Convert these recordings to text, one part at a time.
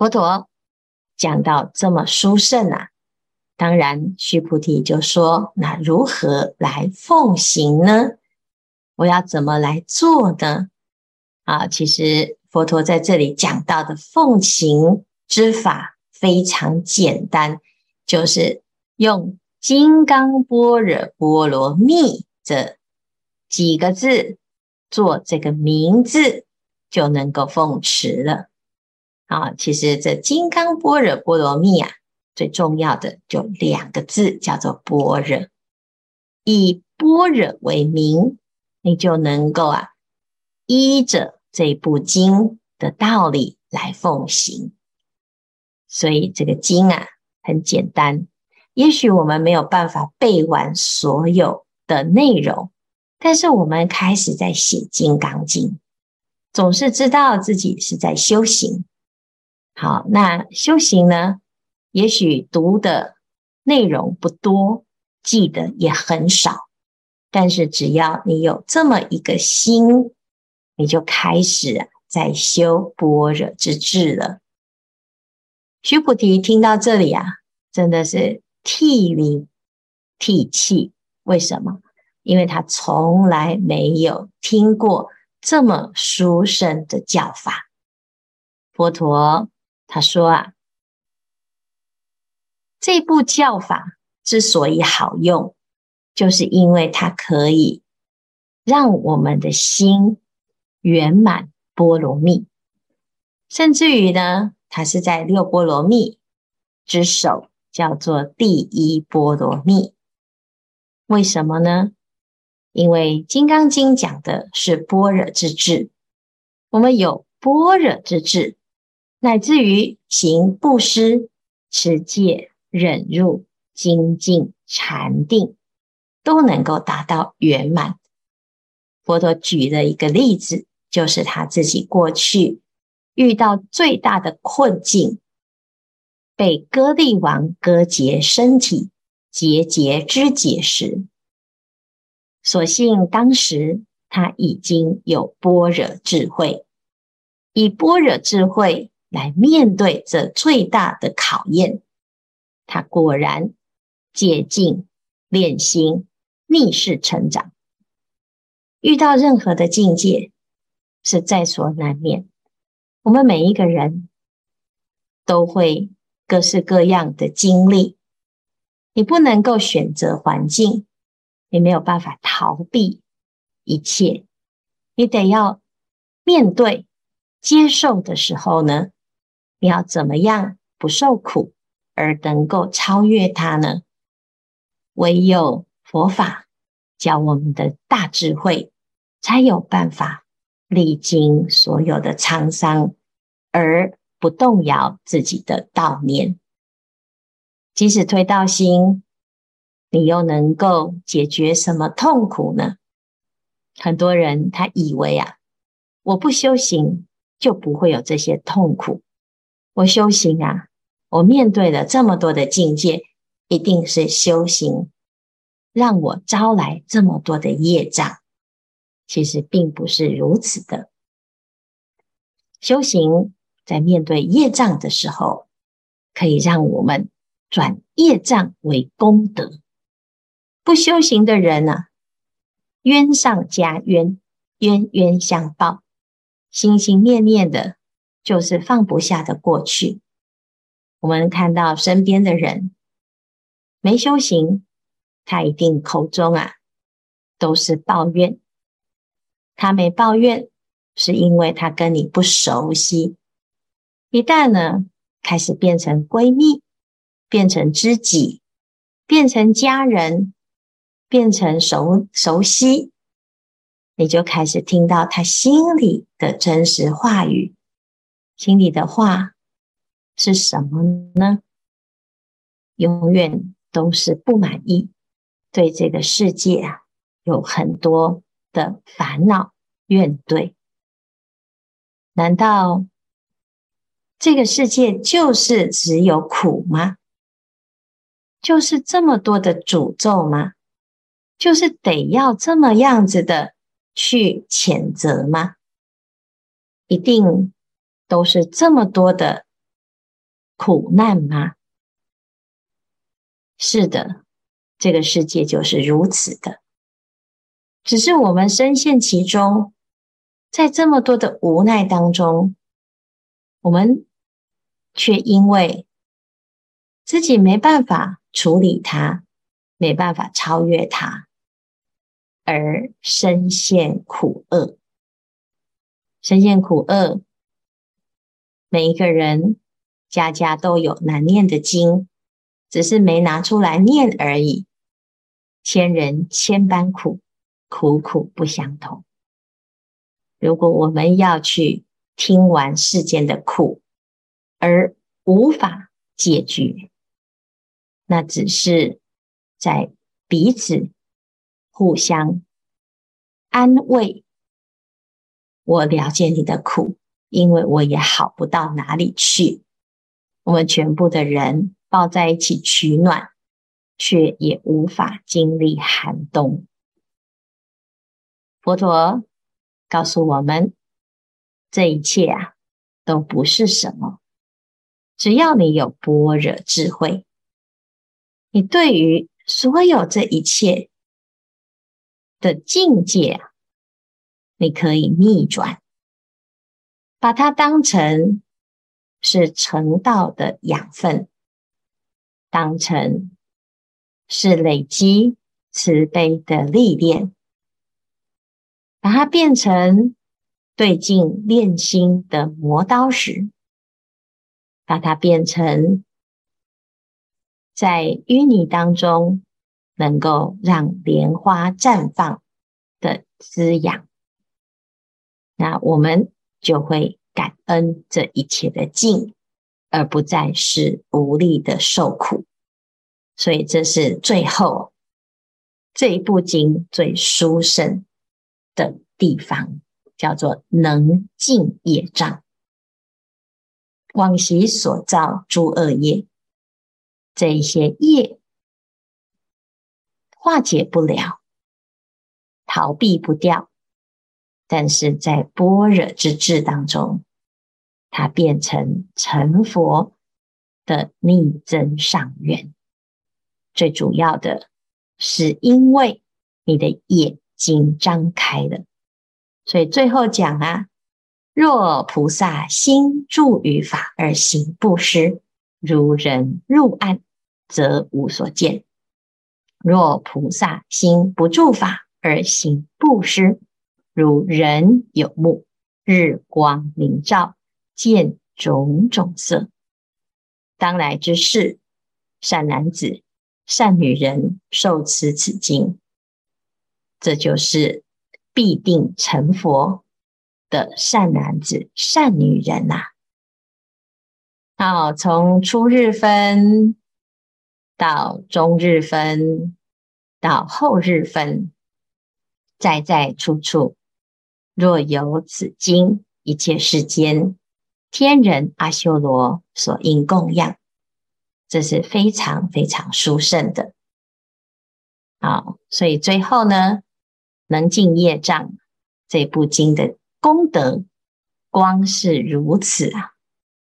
佛陀讲到这么殊胜啊，当然须菩提就说：那如何来奉行呢？我要怎么来做呢？啊，其实佛陀在这里讲到的奉行之法非常简单，就是用金刚般若波罗蜜这几个字做这个名字，就能够奉持了。啊，其实这金刚般若波罗蜜啊，最重要的就两个字，叫做般若。以般若为名，你就能够啊，依着这部经的道理来奉行。所以这个经啊，很简单。也许我们没有办法背完所有的内容，但是我们开始在写《金刚经》，总是知道自己是在修行。好，那修行呢？也许读的内容不多，记得也很少，但是只要你有这么一个心，你就开始，在修般若之智了。须菩提听到这里啊，真的是涕零涕泣。为什么？因为他从来没有听过这么殊胜的教法，佛陀。他说啊，这部教法之所以好用，就是因为它可以让我们的心圆满波罗蜜，甚至于呢，它是在六波罗蜜之首，叫做第一波罗蜜。为什么呢？因为《金刚经》讲的是般若之智，我们有般若之智。乃至于行布施、持戒、忍辱、精进、禅定，都能够达到圆满。佛陀举了一个例子，就是他自己过去遇到最大的困境，被歌利王割截身体、节节肢解时，所幸当时他已经有般若智慧，以般若智慧。来面对这最大的考验，他果然戒禁练心，逆势成长。遇到任何的境界是在所难免，我们每一个人都会各式各样的经历，你不能够选择环境，你没有办法逃避一切，你得要面对接受的时候呢，你要怎么样不受苦而能够超越它呢？唯有佛法教我们的大智慧，才有办法历经所有的沧桑而不动摇自己的道念。即使推道心，你又能够解决什么痛苦呢？很多人他以为啊，我不修行就不会有这些痛苦。我修行啊，我面对了这么多的境界，一定是修行让我招来这么多的业障。其实并不是如此的。修行在面对业障的时候，可以让我们转业障为功德。不修行的人呢、啊，冤上加冤，冤冤相报，心心念念的。就是放不下的过去。我们看到身边的人没修行，他一定口中啊都是抱怨。他没抱怨，是因为他跟你不熟悉。一旦呢开始变成闺蜜，变成知己，变成家人，变成熟熟悉，你就开始听到他心里的真实话语。心里的话是什么呢？永远都是不满意，对这个世界啊有很多的烦恼怨怼。难道这个世界就是只有苦吗？就是这么多的诅咒吗？就是得要这么样子的去谴责吗？一定。都是这么多的苦难吗？是的，这个世界就是如此的。只是我们深陷其中，在这么多的无奈当中，我们却因为自己没办法处理它，没办法超越它，而深陷苦厄。深陷苦厄，每一个人家家都有难念的经，只是没拿出来念而已。千人千般苦。苦苦不相同。如果我们要去听完世间的苦，而无法解决，那只是在彼此互相安慰。我了解你的苦，因为我也好不到哪里去。我们全部的人抱在一起取暖，却也无法经历寒冬。佛陀告诉我们，这一切啊，都不是什么。只要你有般若智慧，你对于所有这一切的境界啊，你可以逆转，把它当成是成道的养分，当成是累积慈悲的历练。把它变成对境练心的磨刀石，把它变成在淤泥当中能够让莲花绽放的滋养，那我们就会感恩这一切的境，而不再是无力的受苦。所以这是最后这一部经最殊胜的地方叫做能尽业障，往昔所造诸恶业，这一些业化解不了，逃避不掉，但是在般若之智当中，它变成成佛的逆增上缘。最主要的是因为你的眼睛张开了，所以最后讲啊：若菩萨心住于法而行布施，如人入暗，则无所见；若菩萨心不住法而行布施，如人有目，日光明照，见种种色。当来之世，善男子、善女人受持此经。这就是必定成佛的善男子、善女人呐、啊！好，从初日分到中日分到后日分，在在处处，若有此经，一切世间天人阿修罗所应供养，这是非常非常殊胜的。好，所以最后呢，能尽业障这部经的功德，光是如此啊，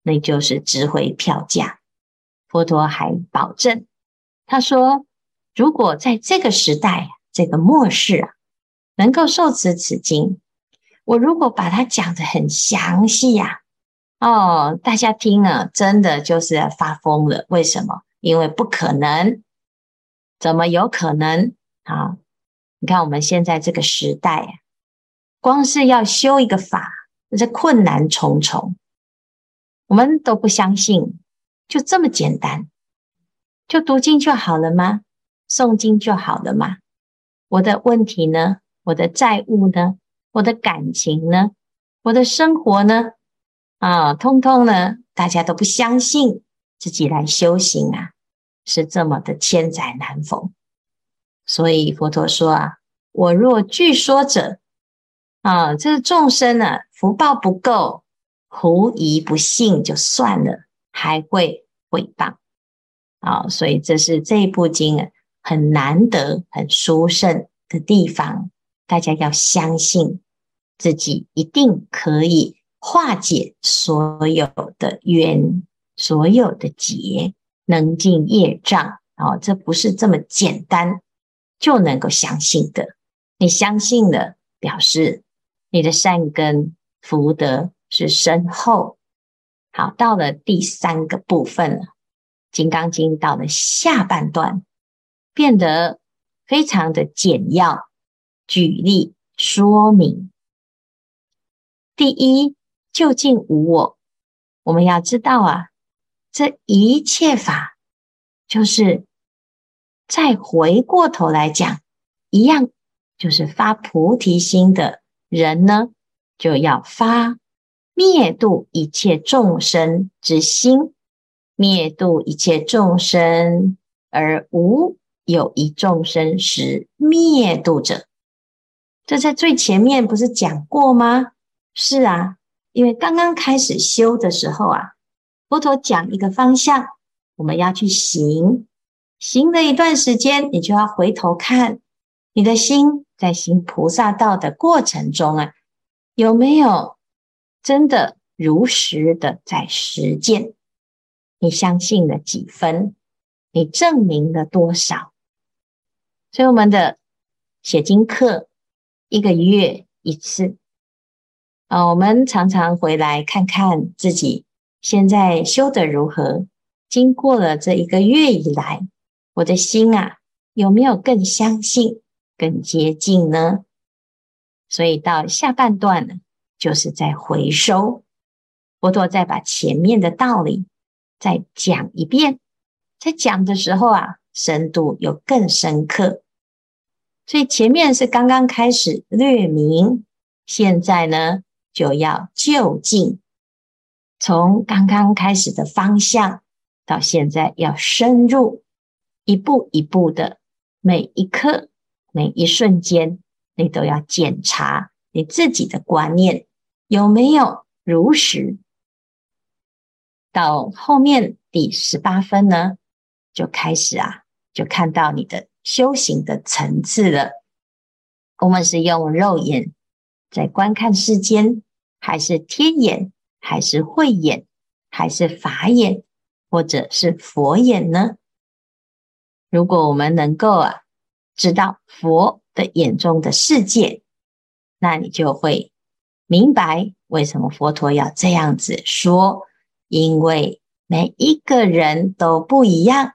那就是值回票价。佛陀还保证，他说：如果在这个时代、这个末世啊，能够受持此经，我如果把它讲得很详细呀，哦，大家听了真的就是要发疯了。为什么？因为不可能，怎么有可能啊？你看我们现在这个时代啊，光是要修一个法，这困难重重，我们都不相信，就这么简单，就读经就好了吗？诵经就好了吗？我的问题呢？我的债务呢？我的感情呢？我的生活呢？啊，通通呢，大家都不相信自己来修行啊，是这么的千载难逢。所以佛陀说啊，我若据说者，啊，这个众生呢，福报不够，狐疑不信就算了，还会毁谤，啊，所以这是这部经很难得、很殊胜的地方。大家要相信自己一定可以化解所有的冤，所有的结，能尽业障。哦，这不是这么简单就能够相信的。你相信了，表示你的善根福德是深厚。好，到了第三个部分了，《金刚经》到了下半段，变得非常的简要，举例说明。第一，究竟无我。我们要知道啊，这一切法，就是再回过头来讲，一样。就是发菩提心的人呢，就要发灭度一切众生之心，灭度一切众生而无有一众生实灭度者。这在最前面不是讲过吗？是啊，因为刚刚开始修的时候啊，佛陀讲一个方向，我们要去行，行了一段时间，你就要回头看你的心。在行菩萨道的过程中啊，有没有真的如实的在实践？你相信了几分？你证明了多少？所以我们的写经课一个月一次啊，我们常常回来看看自己现在修得如何。经过了这一个月以来，我的心啊，有没有更相信？更接近呢，所以到下半段呢，就是在回收。佛陀再把前面的道理再讲一遍，在讲的时候啊，深度又更深刻。所以前面是刚刚开始略明，现在呢就要就近，从刚刚开始的方向到现在要深入，一步一步的每一刻。每一瞬间，你都要检查你自己的观念有没有如实。到后面第十八分呢，就开始啊，就看到你的修行的层次了。我们是用肉眼在观看世间，还是天眼，还是慧眼，还是法眼，或者是佛眼呢？如果我们能够啊。知道佛的眼中的世界，那你就会明白为什么佛陀要这样子说。因为每一个人都不一样，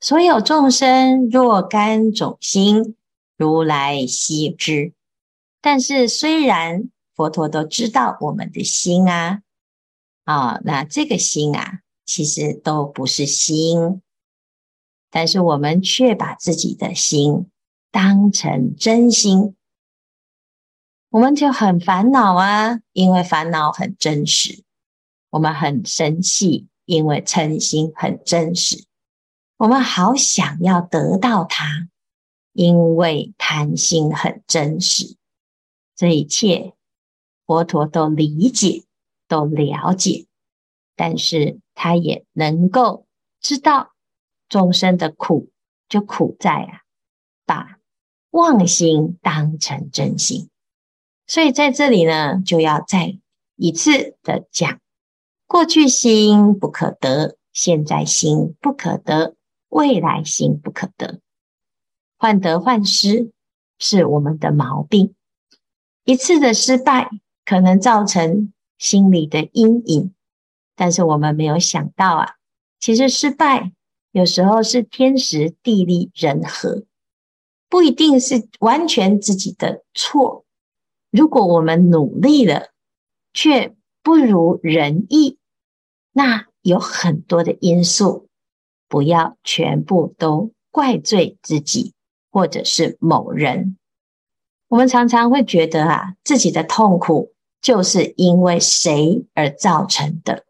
所有众生若干种心，如来悉知。但是虽然佛陀都知道我们的心啊，啊、那这个心啊，其实都不是心，但是我们却把自己的心。当成真心，我们就很烦恼啊，因为烦恼很真实；我们很生气，因为嗔心很真实；我们好想要得到它，因为贪心很真实。这一切佛陀都理解，都了解，但是他也能够知道众生的苦，就苦在啊，把。妄心当成真心，所以在这里呢，就要再一次的讲：过去心不可得，现在心不可得，未来心不可得。患得患失是我们的毛病，一次的失败可能造成心理的阴影，但是我们没有想到啊，其实失败有时候是天时地利人和。不一定是完全自己的错。如果我们努力了，却不如人意，那有很多的因素，不要全部都怪罪自己或者是某人。我们常常会觉得啊，自己的痛苦就是因为谁而造成的，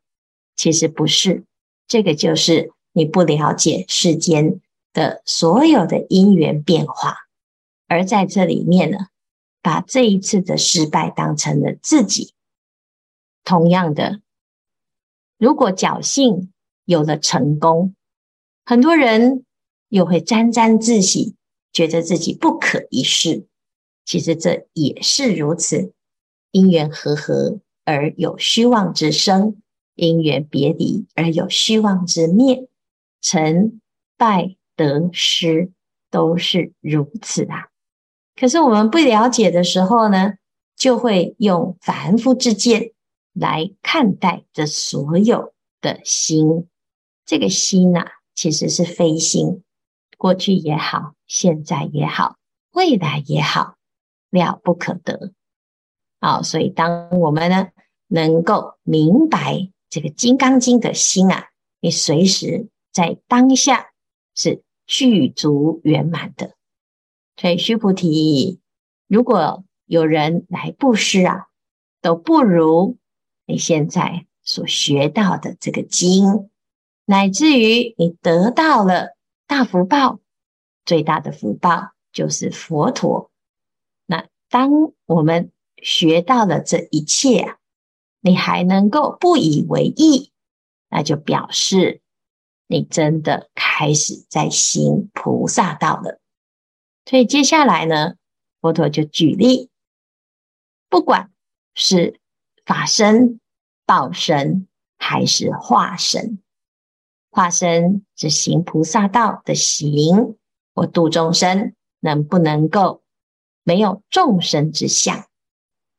其实不是。这个就是你不了解世间。的所有的因缘变化，而在这里面呢，把这一次的失败当成了自己。同样的，如果侥幸有了成功，很多人又会沾沾自喜，觉得自己不可一世。其实这也是如此，因缘和合而有虚妄之生，因缘别离而有虚妄之灭，成败得失都是如此啊。可是我们不了解的时候呢，就会用凡夫之见来看待这所有的心。这个心呐、啊，其实是非心，过去也好，现在也好，未来也好，了不可得。好，所以当我们呢能够明白这个《金刚经》的心啊，你随时在当下是具足圆满的。所以须菩提，如果有人来布施啊，都不如你现在所学到的这个经，乃至于你得到了大福报，最大的福报就是佛陀。当我们学到了这一切啊，你还能够不以为意，那就表示你真的开始在行菩萨道了。所以接下来呢，佛陀就举例，不管是法身、报身还是化身，化身是行菩萨道的行，我度众生，能不能够没有众生之相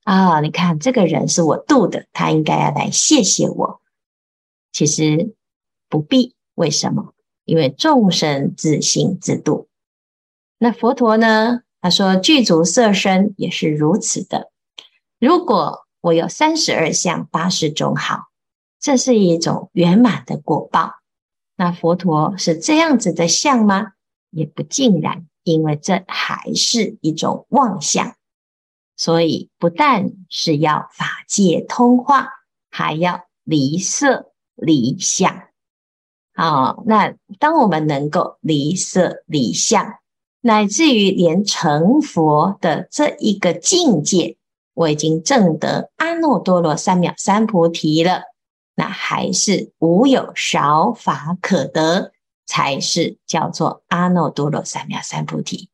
啊？你看这个人是我度的，他应该要来谢谢我。其实不必，为什么？因为众生自性自度。那佛陀呢？他说具足色身也是如此的。如果我有三十二相八十种好，这是一种圆满的果报。那佛陀是这样子的相吗？也不尽然，因为这还是一种妄想。所以不但是要法界通化，还要离色离相。好，那当我们能够离色离相，乃至于连成佛的这一个境界，我已经证得阿耨多罗三藐三菩提了，那还是无有少法可得，才是叫做阿耨多罗三藐三菩提。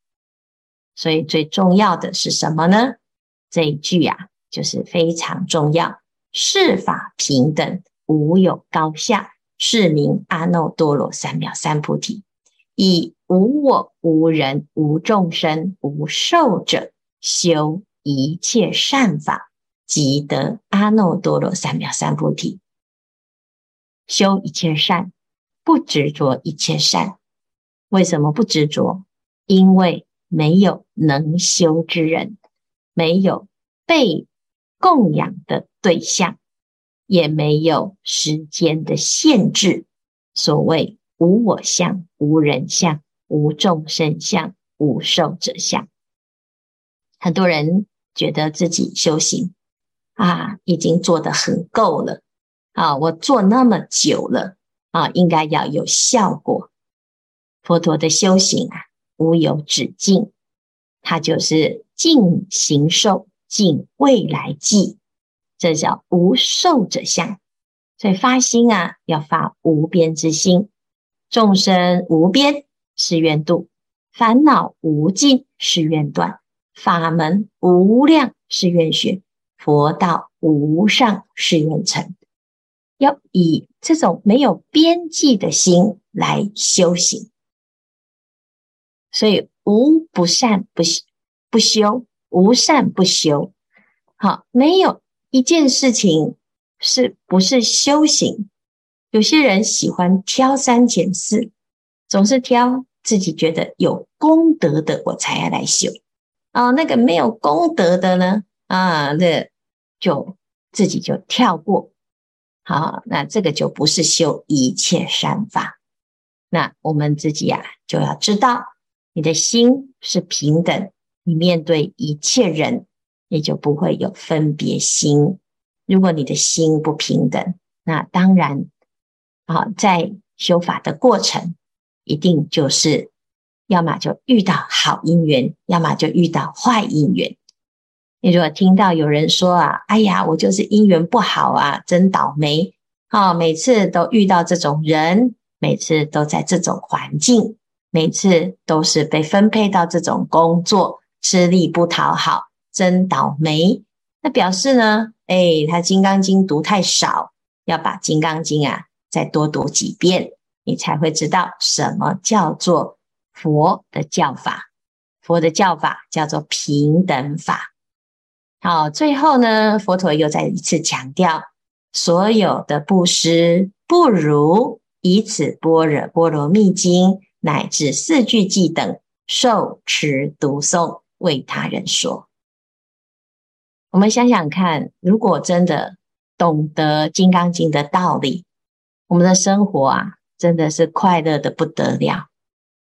所以最重要的是什么呢？这一句啊，就是非常重要，是法平等，无有高下，是名阿耨多罗三藐三菩提。以无我、无人、无众生、无寿者，修一切善法，即得阿耨多罗三藐三菩提。修一切善，不执着一切善。为什么不执着？因为没有能修之人，没有被供养的对象，也没有时间的限制。所谓无我相、无人相。无众生相，无寿者相。很多人觉得自己修行啊，已经做得很够了啊，我做那么久了啊，应该要有效果。佛陀的修行啊，无有止境，它就是尽行受，尽未来际，这叫无受者相。所以发心啊，要发无边之心，众生无边。是愿度，烦恼无尽，是愿断；法门无量，是愿学；佛道无上，是愿成。要以这种没有边际的心来修行，所以无不善不不修，无善不修。好，没有一件事情是不是修行？有些人喜欢挑三拣四。总是挑自己觉得有功德的，我才要来修啊。那个没有功德的呢？啊，那就自己就跳过。好，那这个就不是修一切善法。那我们自己、啊，就要知道，你的心是平等，你面对一切人，也就不会有分别心。如果你的心不平等，那当然啊，在修法的过程。一定就是，要么就遇到好因缘，要么就遇到坏因缘。你如果听到有人说啊，哎呀，我就是姻缘不好啊，真倒霉啊，每次都遇到这种人，每次都在这种环境，每次都是被分配到这种工作，吃力不讨好，真倒霉。那表示呢，哎，他《金刚经》读太少要把《金刚经》啊再多读几遍，你才会知道什么叫做佛的教法。佛的教法叫做平等法。好，最后呢，佛陀又再一次强调，所有的布施不如以此般若波罗蜜经乃至四句偈等受持读诵为他人说。我们想想看，如果真的懂得《金刚经》的道理，我们的生活啊，真的是快乐的不得了。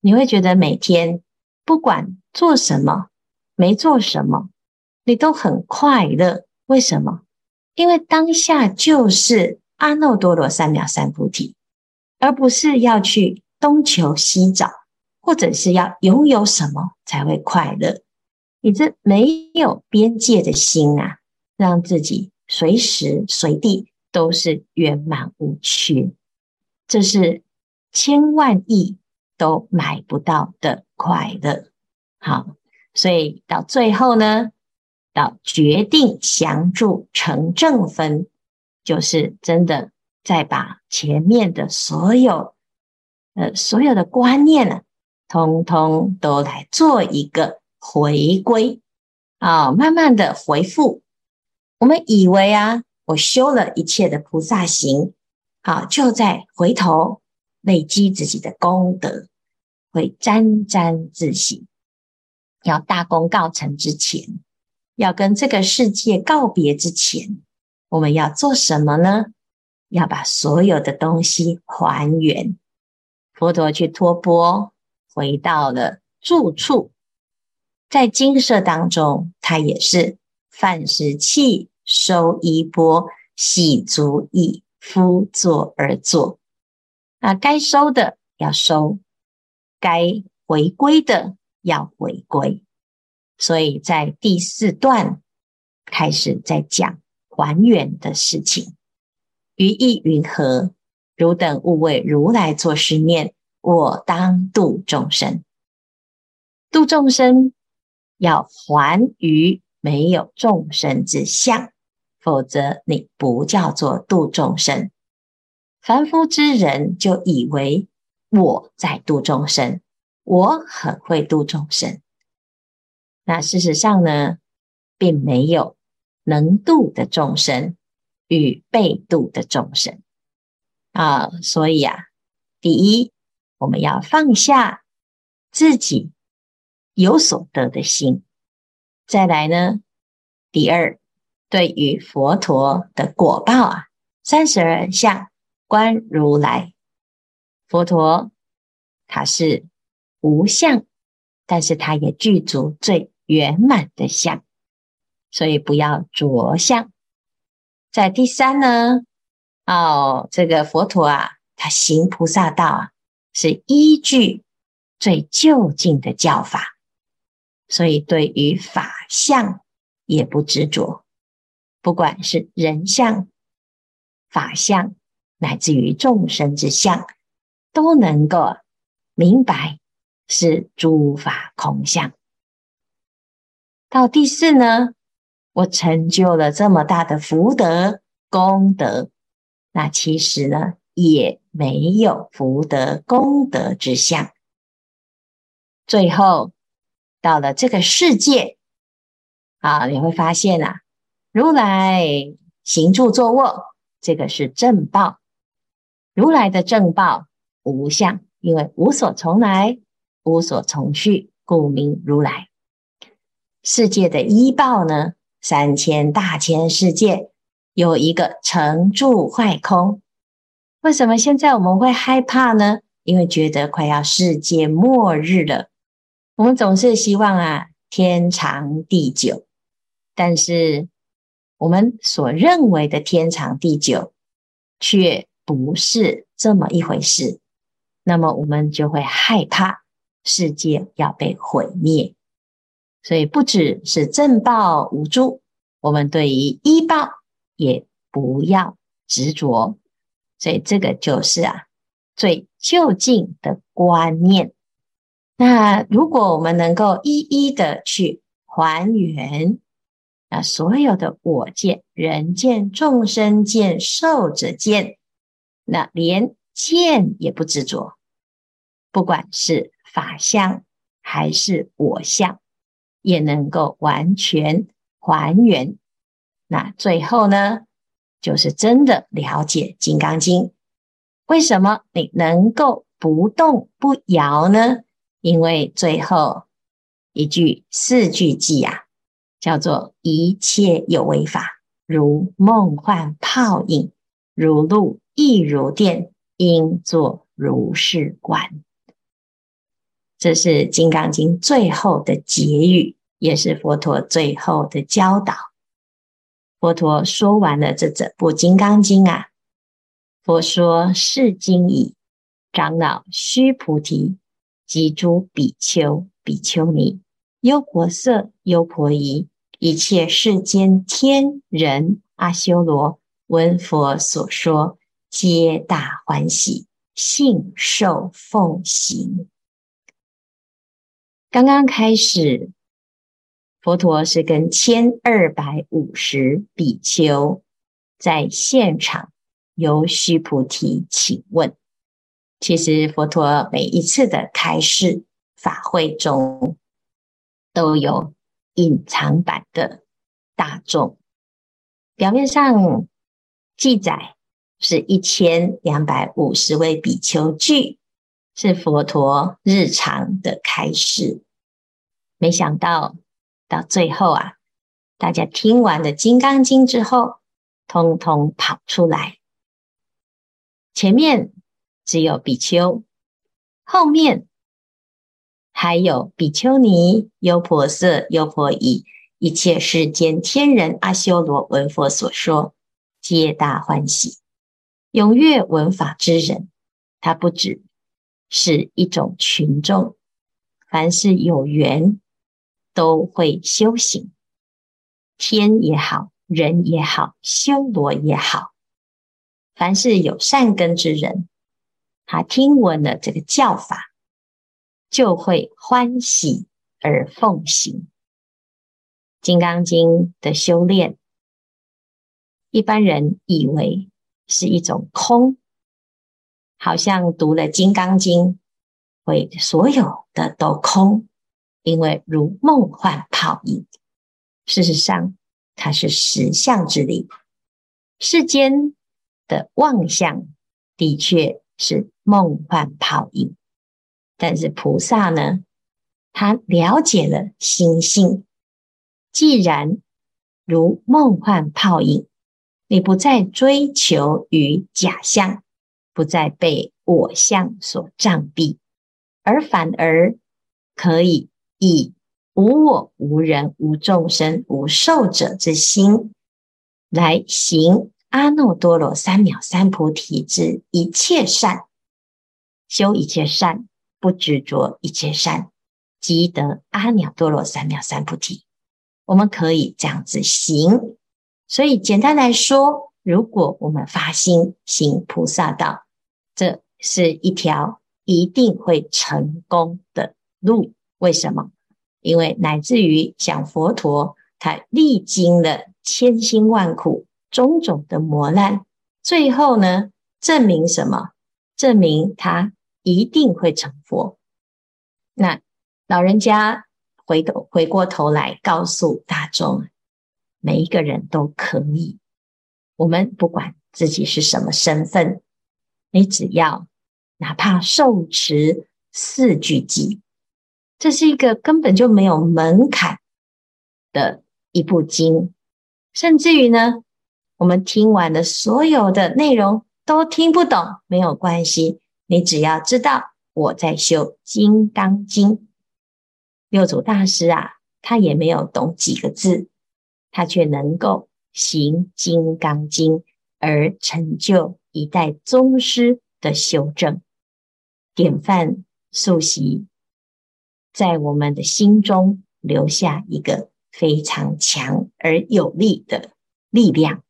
你会觉得每天不管做什么，没做什么。你都很快乐，为什么？因为当下就是阿耨多罗三藐三菩提，而不是要去东求西找，或者是要拥有什么才会快乐。你这没有边界的心啊，让自己随时随地都是圆满无缺，这是千万亿都买不到的快乐。好，所以到最后呢，到决定降住成正分，就是真的再把前面的所有呃所有的观念呢，通通都来做一个回归啊，慢慢的回复。我们以为啊，我修了一切的菩萨行，好，就在回头累积自己的功德，会沾沾自喜。要大功告成之前。要跟这个世界告别之前，我们要做什么呢？要把所有的东西还原。佛陀去托钵，回到了住处，在精舍当中，他也是饭食器，收衣钵，洗足诣，趺坐而坐。那该收的要收，该回归的要回归。所以在第四段开始在讲还原的事情，于意云何？汝等勿为如来作是念：我当度众生。度众生要还于没有众生之相，否则你不叫做度众生。凡夫之人就以为我在度众生，我很会度众生。那事实上呢，并没有能度的众生与被度的众生啊，所以啊，第一，我们要放下自己有所得的心；再来呢，第二，对于佛陀的果报啊，三十二相观如来，佛陀他是无相，但是他也具足最。圆满的相，所以不要着相。在第三呢，哦，这个佛陀啊，他行菩萨道啊，是依据最究竟的教法，所以对于法相也不执着，不管是人相、法相，乃至于众生之相，都能够明白是诸法空相。到第四呢，我成就了这么大的福德功德，那其实呢也没有福德功德之相。最后到了这个世界，啊，你会发现啊，如来行住坐卧，这个是正报。如来的正报无相，因为无所从来，无所从去，故名如来。世界的依报呢？三千大千世界有一个成住坏空。为什么现在我们会害怕呢？因为觉得快要世界末日了。我们总是希望啊，天长地久。但是我们所认为的天长地久，却不是这么一回事。那么我们就会害怕世界要被毁灭。所以不只是正报无诸，我们对于依报也不要执着。所以这个就是啊最究竟的观念。那如果我们能够一一的去还原，那所有的我见、人见、众生见、寿者见，那连见也不执着，不管是法相还是我相，也能够完全还原。那最后呢，就是真的了解《金刚经》。为什么你能够不动不摇呢？因为最后一句四句偈啊。叫做一切有为法，如梦幻泡影，如露亦如电，应作如是观。这是《金刚经》最后的结语，也是佛陀最后的教导。佛陀说完了这整部《金刚经》啊，佛说：“是经已，长老须菩提及诸比丘、比丘尼、优婆塞、优婆夷。”一切世间天人阿修罗闻佛所说，皆大欢喜，信受奉行。刚刚开始，佛陀是跟千二百五十比丘在现场，由须菩提请问。其实佛陀每一次的开示法会中都有。隐藏版的大众，表面上记载是一千两百五十位比丘聚，是佛陀日常的开示。没想到到最后啊，大家听完了《金刚经》之后，通通跑出来，前面只有比丘，后面。还有比丘尼、优婆塞、优婆夷，一切世间天人阿修罗闻佛所说，皆大欢喜。踊跃闻法之人，他不止是一种群众，凡是有缘都会修行，天也好，人也好，修罗也好，凡是有善根之人，他听闻了这个教法。就会欢喜而奉行《金刚经》的修炼。一般人以为是一种空，好像读了《金刚经》会所有的都空，因为如梦幻泡影。事实上，它是实相之力。世间的妄想的确是梦幻泡影。但是菩萨呢，他了解了心性。既然如梦幻泡影，你不再追求于假象，不再被我相所障蔽，而反而可以以无我、无人、无众生、无寿者之心来行阿耨多罗三藐三菩提之一切善，修一切善。不执着一切善，即得阿耨多罗三藐三菩提。我们可以这样子行。所以简单来说，如果我们发心行菩萨道，这是一条一定会成功的路。为什么？因为乃至于像佛陀，他历经了千辛万苦、种种的磨难，最后呢，证明什么？证明他。一定会成佛。那老人家回头回过头来告诉大众，每一个人都可以。我们不管自己是什么身份，你只要哪怕受持四句偈，这是一个根本就没有门槛的一部经。甚至于呢，我们听完的所有的内容都听不懂，没有关系。你只要知道我在修《金刚经》，六祖大师啊，他也没有懂几个字，他却能够行《金刚经》，而成就一代宗师的修正典范素习，在我们的心中留下一个非常强而有力的力量。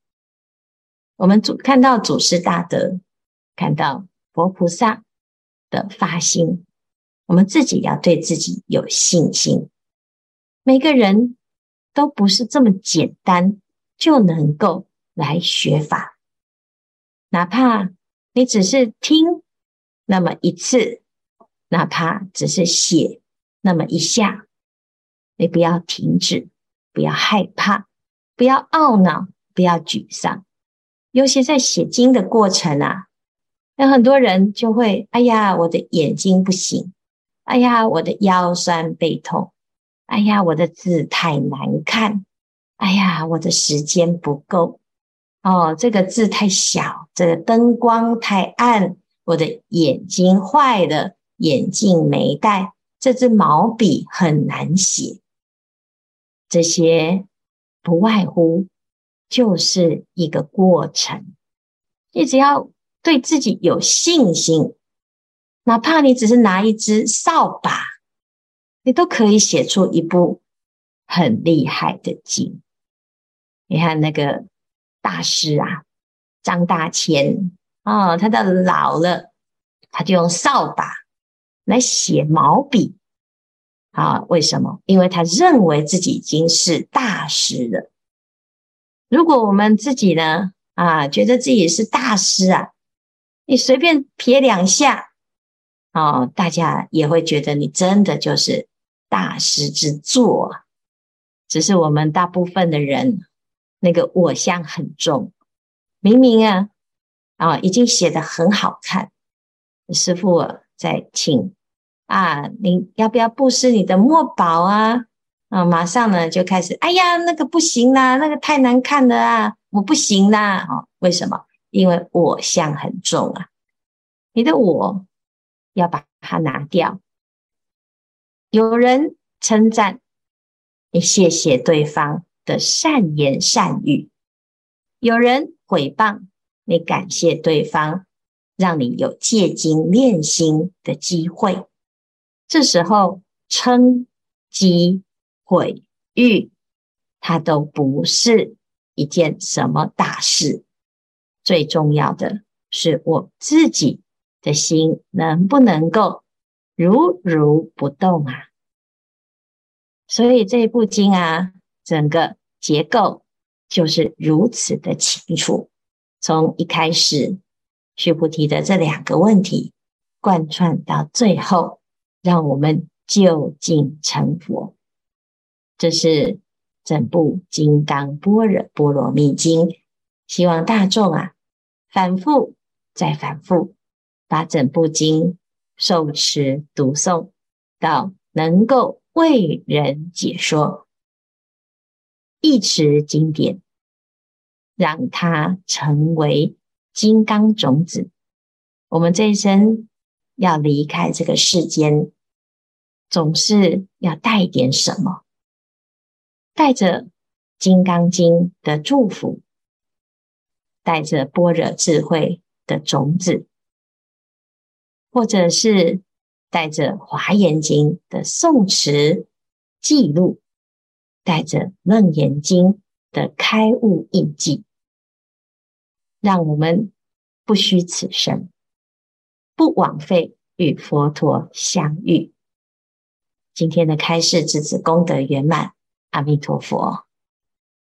我们主看到祖师大德，看到。佛菩萨的发心，我们自己要对自己有信心。每个人都不是这么简单就能够来学法。哪怕你只是听那么一次，哪怕只是写那么一下，你不要停止，不要害怕，不要懊恼，不要沮丧。尤其在写经的过程啊，有很多人就会：哎呀，我的眼睛不行；哎呀，我的腰酸背痛；哎呀，我的字太难看；哎呀，我的时间不够。哦，这个字太小，这个灯光太暗，我的眼睛坏了，眼镜没戴，这支毛笔很难写。这些不外乎就是一个过程。你只要对自己有信心，哪怕你只是拿一支扫把，你都可以写出一部很厉害的经。你看那个。大师啊，张大千哦，他到老了，他就用扫把来写毛笔啊。为什么？因为他认为自己已经是大师了。如果我们自己呢啊，觉得自己是大师啊，你随便撇两下哦，大家也会觉得你真的就是大师之作。只是我们大部分的人。那个我相很重，明明啊啊已经写得很好看，师父在请啊，你要不要布施你的墨宝啊？啊，马上呢就开始，哎呀，那个不行啦，那个太难看了啊，我不行啦。啊，为什么？因为我相很重啊，你的我要把它拿掉。有人称赞，你谢谢对方。的善言善语，有人毁谤你，感谢对方，让你有借经练心的机会。这时候称讥毁誉，它都不是一件什么大事。最重要的是我自己的心能不能够如如不动啊？所以这部经啊。整个结构就是如此的清楚，从一开始须菩提的这两个问题贯穿到最后，让我们究竟成佛。这是整部《金刚般若波罗蜜经》，希望大众啊反复再反复，把整部经受持读诵，到能够为人解说。一持经典，让它成为金刚种子。我们这一生要离开这个世间，总是要带点什么，带着《金刚经》的祝福，带着般若智慧的种子，或者是带着《华严经》的诵持记录。带着《楞严经》的开悟印记，让我们不虚此生，不枉费与佛陀相遇。今天的开示至此功德圆满，阿弥陀佛。